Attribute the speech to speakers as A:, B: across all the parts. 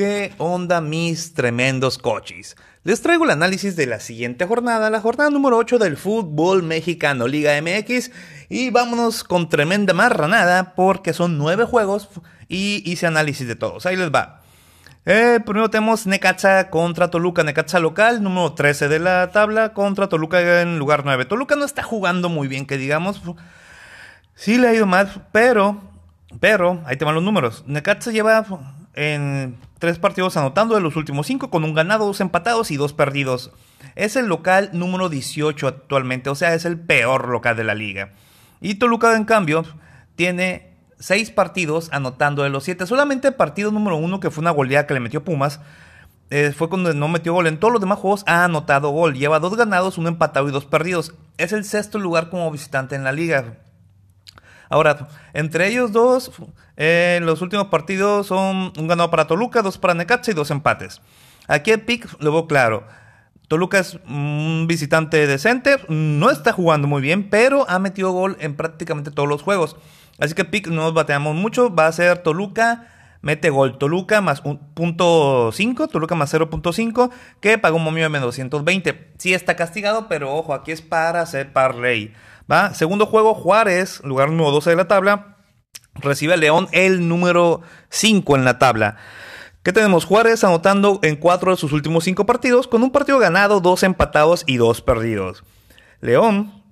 A: ¿Qué onda mis tremendos cochis? Les traigo el análisis de la siguiente jornada, la jornada número 8 del fútbol mexicano Liga MX y vámonos con tremenda marranada porque son 9 juegos y hice análisis de todos. Ahí les va. Eh, primero tenemos Necaxa contra Toluca, Necaxa local, número 13 de la tabla, contra Toluca en lugar 9. Toluca no está jugando muy bien, que digamos. Sí le ha ido mal, pero, pero, ahí te van los números. Necaxa lleva en tres partidos anotando de los últimos cinco, con un ganado, dos empatados y dos perdidos. Es el local número 18 actualmente, o sea, es el peor local de la liga. Y Toluca, en cambio, tiene seis partidos anotando de los siete. Solamente el partido número uno, que fue una goleada que le metió Pumas, eh, fue cuando no metió gol. En todos los demás juegos ha anotado gol. Lleva dos ganados, un empatado y dos perdidos. Es el sexto lugar como visitante en la liga. Ahora, entre ellos dos, eh, los últimos partidos son un ganado para Toluca, dos para Necaxa y dos empates. Aquí el pick lo veo claro. Toluca es un visitante decente, no está jugando muy bien, pero ha metido gol en prácticamente todos los juegos. Así que pick no nos bateamos mucho, va a ser Toluca, mete gol. Toluca más 1.5, Toluca más 0.5, que paga un momio de menos 220. Sí está castigado, pero ojo, aquí es para hacer. Segundo juego, Juárez, lugar número 12 de la tabla, recibe a León el número 5 en la tabla. ¿Qué tenemos? Juárez anotando en cuatro de sus últimos cinco partidos, con un partido ganado, dos empatados y dos perdidos. León,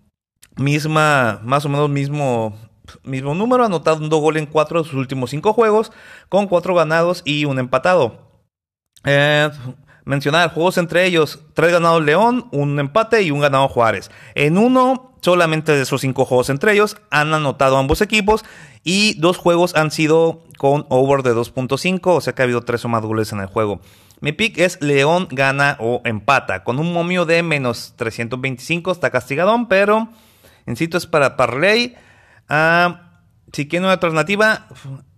A: misma, más o menos mismo, mismo número, anotando gol en cuatro de sus últimos cinco juegos, con cuatro ganados y un empatado. Eh, mencionar juegos entre ellos, tres ganados León, un empate y un ganado Juárez. En uno, solamente de esos cinco juegos entre ellos, han anotado ambos equipos y dos juegos han sido con over de 2.5, o sea que ha habido tres o más goles en el juego. Mi pick es León gana o empata, con un momio de menos 325, está castigadón, pero insisto es para parlay. Ah, si quieren una alternativa,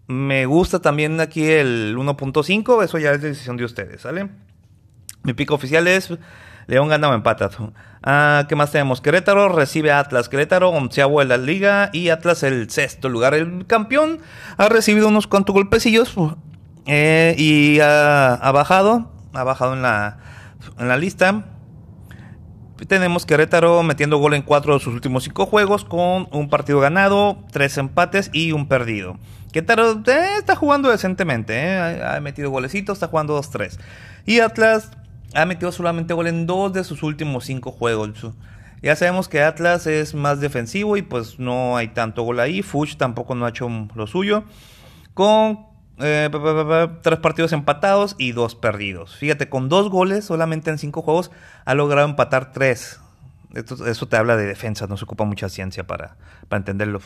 A: me gusta también aquí el 1.5, eso ya es decisión de ustedes, ¿sale? Mi pico oficial es León gana o empata. Ah, ¿Qué más tenemos? Querétaro recibe a Atlas. Querétaro, onceavo en la liga y Atlas el sexto lugar. El campeón ha recibido unos cuantos golpecillos eh, y ha, bajado. Ha bajado en la, en la lista. Tenemos Querétaro metiendo gol en cuatro de sus últimos cinco juegos con un partido ganado, tres empates y un perdido. Querétaro eh, está jugando decentemente, eh. ha, ha, metido golecitos, está jugando 2-3. Y Atlas ha metido solamente gol en dos de sus últimos cinco juegos. Ya sabemos que Atlas es más defensivo y pues no hay tanto gol ahí. Fuchs tampoco no ha hecho lo suyo. Con eh, tres partidos empatados y dos perdidos. Fíjate, con dos goles solamente en cinco juegos ha logrado empatar tres eso te habla de defensa, no se ocupa mucha ciencia para, para entenderlo.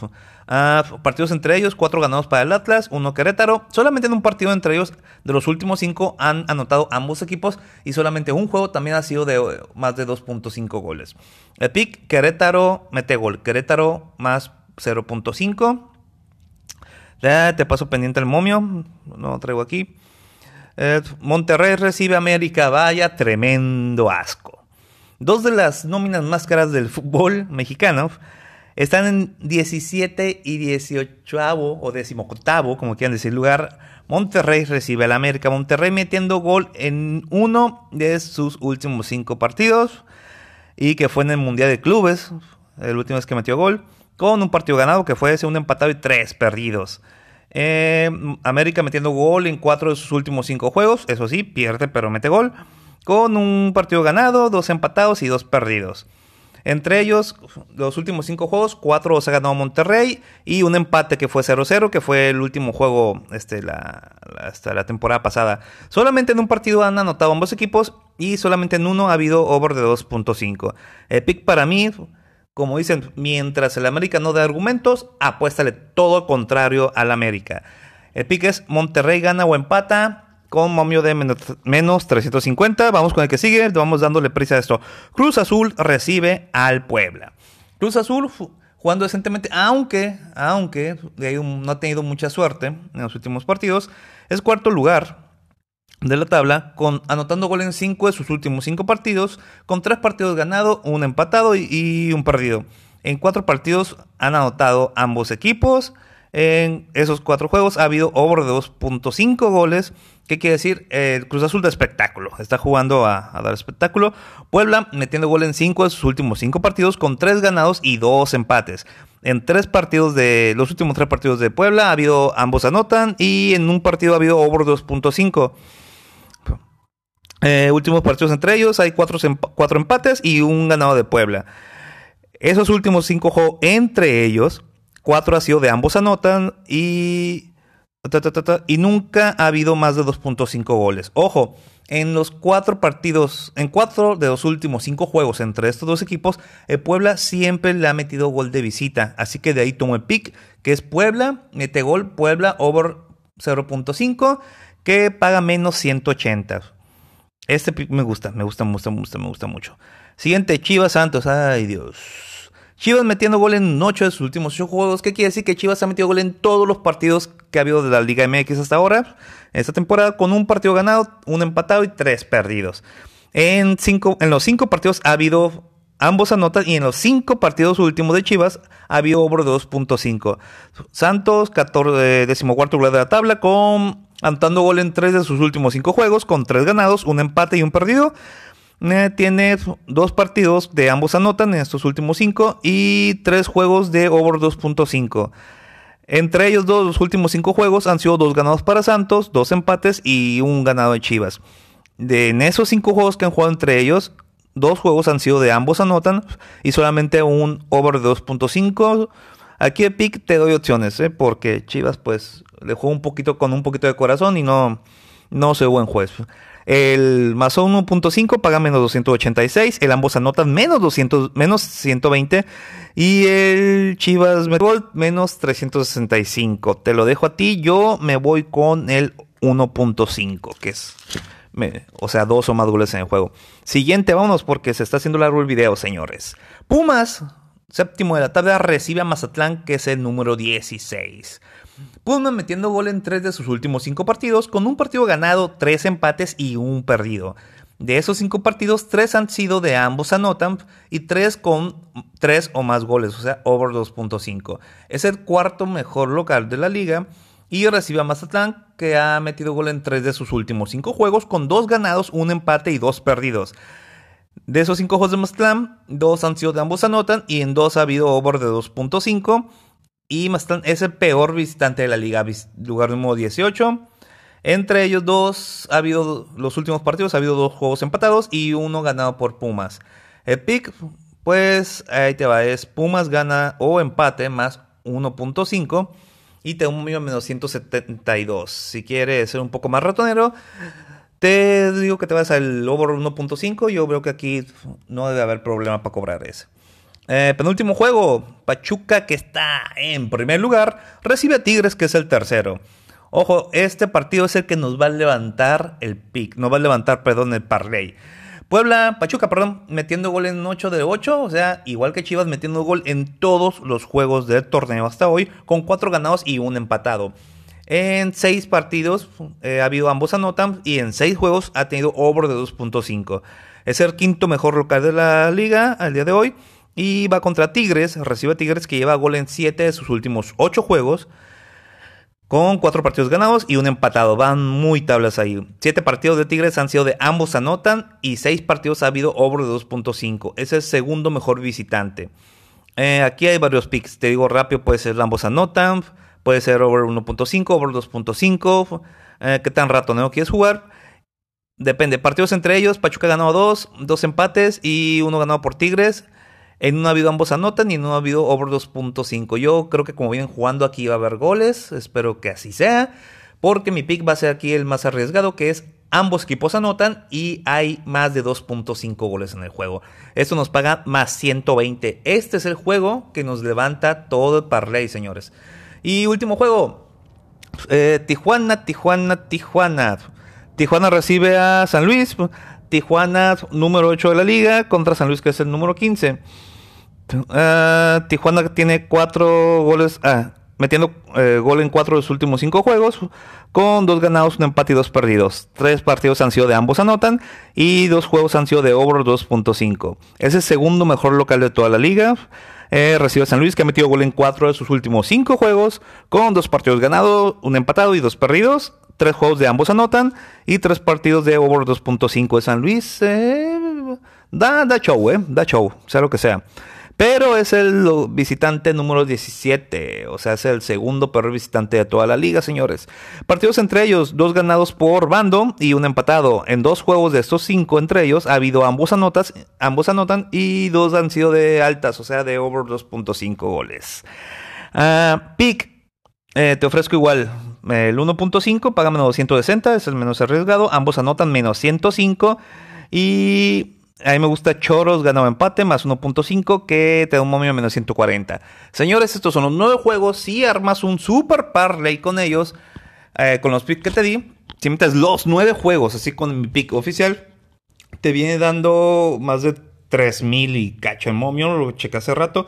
A: Ah, partidos entre ellos, cuatro ganados para el Atlas, uno Querétaro. Solamente en un partido entre ellos, de los últimos cinco, han anotado ambos equipos y solamente un juego también ha sido de eh, más de 2.5 goles. El pick, Querétaro mete gol. Querétaro más 0.5. Ya te paso pendiente el momio, no lo traigo aquí. Eh, Monterrey recibe América, vaya tremendo asco. Dos de las nóminas más caras del fútbol mexicano están en 17 y 18 o 18, como quieran decir lugar. Monterrey recibe al América. Monterrey metiendo gol en uno de sus últimos cinco partidos. Y que fue en el Mundial de Clubes. El último es que metió gol. Con un partido ganado que fue un empatado y tres perdidos. Eh, América metiendo gol en cuatro de sus últimos cinco juegos. Eso sí, pierde pero mete gol con un partido ganado, dos empatados y dos perdidos. Entre ellos, los últimos cinco juegos, cuatro se ha ganado Monterrey y un empate que fue 0-0, que fue el último juego este, hasta la temporada pasada. Solamente en un partido han anotado ambos equipos y solamente en uno ha habido over de 2.5. El pick para mí, como dicen, mientras el América no da argumentos, apuéstale todo contrario al América. El pick es Monterrey gana o empata con momio de menos 350. Vamos con el que sigue, vamos dándole prisa a esto. Cruz Azul recibe al Puebla. Cruz Azul jugando decentemente, aunque, aunque no ha tenido mucha suerte en los últimos partidos, es cuarto lugar de la tabla, con, anotando gol en 5 de sus últimos 5 partidos, con 3 partidos ganados, un empatado y, y, un perdido. En 4 partidos han anotado ambos equipos. En esos cuatro juegos ha habido over de 2.5 goles. ¿Qué quiere decir? El Cruz Azul de espectáculo. Está jugando a, dar espectáculo. Puebla metiendo gol en cinco de sus últimos cinco partidos con tres ganados y dos empates. En tres partidos de los últimos tres partidos de Puebla ha habido ambos anotan y en un partido ha habido over 2.5. Eh, últimos partidos entre ellos hay cuatro, cuatro empates y un ganado de Puebla. Esos últimos cinco juegos entre ellos 4 ha sido de ambos anotan y... y nunca ha habido más de 2.5 goles. Ojo, en los cuatro partidos, en cuatro de los últimos cinco juegos entre estos dos equipos, el Puebla siempre le ha metido gol de visita. Así que de ahí tomo el pick, que es Puebla, mete gol, Puebla over 0.5, que paga menos 180. Este pick me gusta, me gusta, me gusta, me gusta, me gusta mucho. Siguiente, Chivas Santos. Ay, Dios. Chivas metiendo gol en 8 de sus últimos 8 juegos. ¿Qué quiere decir? Que Chivas ha metido gol en todos los partidos que ha habido de la Liga MX hasta ahora. Esta temporada con un partido ganado, un empatado y tres perdidos. En, cinco, en los 5 partidos ha habido ambos anotan y en los 5 partidos últimos de Chivas ha habido over de 2.5. Santos, 14, decimocuarto lugar de la tabla con anotando gol en 3 de sus últimos 5 juegos con 3 ganados, un empate y un perdido. Eh, tiene dos partidos de ambos anotan en estos últimos cinco y tres juegos de over 2.5. Entre ellos dos, los últimos cinco juegos han sido dos ganados para Santos, dos empates y un ganado de Chivas. De, en esos cinco juegos que han jugado entre ellos, dos juegos han sido de ambos anotan y solamente un over de 2.5. Aquí el pick te doy opciones, ¿eh? porque Chivas pues le juega un poquito con un poquito de corazón y no, no soy buen juez. El Mazo 1.5 paga menos 286. El ambos anotan menos 200, menos 120. Y el Chivas Metvolt menos 365. Te lo dejo a ti. Yo me voy con el 1.5, que es. o sea, dos o más goles en el juego. Siguiente, vámonos porque se está haciendo largo el video, señores. Pumas, séptimo de la tabla, recibe a Mazatlán, que es el número 16. Pumas metiendo gol en tres de sus últimos cinco partidos, con un partido ganado, tres empates y un perdido. De esos cinco partidos, tres han sido de ambos anotan y tres con tres o más goles, o sea, over 2.5. Es el cuarto mejor local de la liga y recibe a Mazatlán, que ha metido gol en tres de sus últimos cinco juegos, con dos ganados, un empate y dos perdidos. De esos cinco juegos de Mazatlán, dos han sido de ambos anotan y en dos ha habido over de 2.5 y Mazatlán es el peor visitante de la liga, lugar número 18. Entre ellos dos, ha habido los últimos partidos, ha habido dos juegos empatados y uno ganado por Pumas. El pick, pues ahí te va, es Pumas gana o empate más 1.5 y te un menos 172. Si quieres ser un poco más ratonero, te digo que te vas al over 1.5. Yo veo que aquí no debe haber problema para cobrar ese. Eh, penúltimo juego, Pachuca que está en primer lugar, recibe a Tigres que es el tercero. Ojo, este partido es el que nos va a levantar el pick, nos va a levantar, perdón, el parlay. Puebla, Pachuca, perdón, metiendo gol en 8 de 8, o sea, igual que Chivas metiendo gol en todos los juegos del torneo hasta hoy, con 4 ganados y un empatado. En 6 partidos eh, ha habido ambos anotan y en 6 juegos ha tenido over de 2.5. Es el quinto mejor local de la liga al día de hoy y va contra Tigres, recibe a Tigres que lleva gol en 7 de sus últimos 8 juegos. Con 4 partidos ganados y un empatado. Van muy tablas ahí. 7 partidos de Tigres han sido de ambos anotan. Y 6 partidos ha habido over de 2.5. Es el segundo mejor visitante. Eh, aquí hay varios picks. Te digo rápido, puede ser ambos anotan. Puede ser over 1.5, over 2.5. Eh, ¿Qué tan ratoneo quieres jugar? Depende. Partidos entre ellos. Pachuca ganó 2. 2 empates y uno ganado por Tigres. En uno ha habido ambos anotan y en uno ha habido over 2.5. Yo creo que como vienen jugando aquí va a haber goles. Espero que así sea. Porque mi pick va a ser aquí el más arriesgado, que es ambos equipos anotan y hay más de 2.5 goles en el juego. Esto nos paga más 120. Este es el juego que nos levanta todo el parlay, señores. Y último juego. Eh, Tijuana, Tijuana, Tijuana. Tijuana recibe a San Luis. Tijuana, número 8 de la liga, contra San Luis, que es el número 15. Ah, Tijuana tiene 4 goles, ah, metiendo eh, gol en 4 de sus últimos 5 juegos, con 2 ganados, un empate y 2 perdidos. 3 partidos han sido de ambos anotan y 2 juegos han sido de over 2.5. Es el segundo mejor local de toda la liga. Eh, recibe San Luis que ha metido gol en cuatro de sus últimos cinco juegos, con dos partidos ganados, un empatado y dos perdidos. Tres juegos de ambos anotan y tres partidos de over 2.5 de San Luis. Eh, da, da show, eh, da show, sea lo que sea. Pero es el visitante número 17, o sea, es el segundo peor visitante de toda la liga, señores. Partidos entre ellos, dos ganados por bando y un empatado. En dos juegos de estos cinco entre ellos ha habido ambos, anotas, ambos anotan y dos han sido de altas, o sea, de over 2.5 goles. Uh, Pick, eh, te ofrezco igual el 1.5, paga menos 260, es el menos arriesgado. Ambos anotan menos 105 y a mí me gusta Choros, ganado empate, más 1.5, que te da un momio menos 140. Señores, estos son los nueve juegos. Si armas un super parlay con ellos, eh, con los picks que te di, si metes los nueve juegos, así con mi pick oficial, te viene dando más de 3000 y cacho en momio, lo chequé hace rato.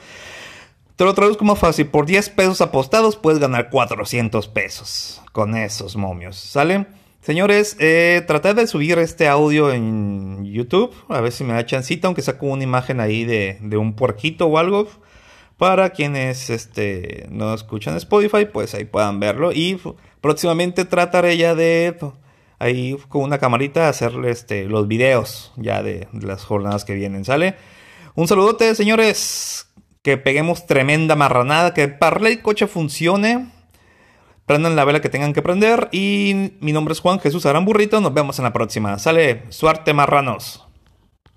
A: Te lo traduzco más fácil. Por 10 pesos apostados puedes ganar 400 pesos con esos momios. ¿Sale? Señores, eh, traté de subir este audio en YouTube, a ver si me da chancita, aunque saco una imagen ahí de, un puerquito o algo. Para quienes este, no escuchan Spotify, pues ahí puedan verlo. Y próximamente trataré ya de ahí con una camarita hacerle este, los videos ya de, las jornadas que vienen, ¿sale? Un saludote, señores. Que peguemos tremenda marranada, que el y Coche funcione Prendan la vela que tengan que prender. Y mi nombre es Juan Jesús Aramburrito. Nos vemos en la próxima. Sale, suerte marranos.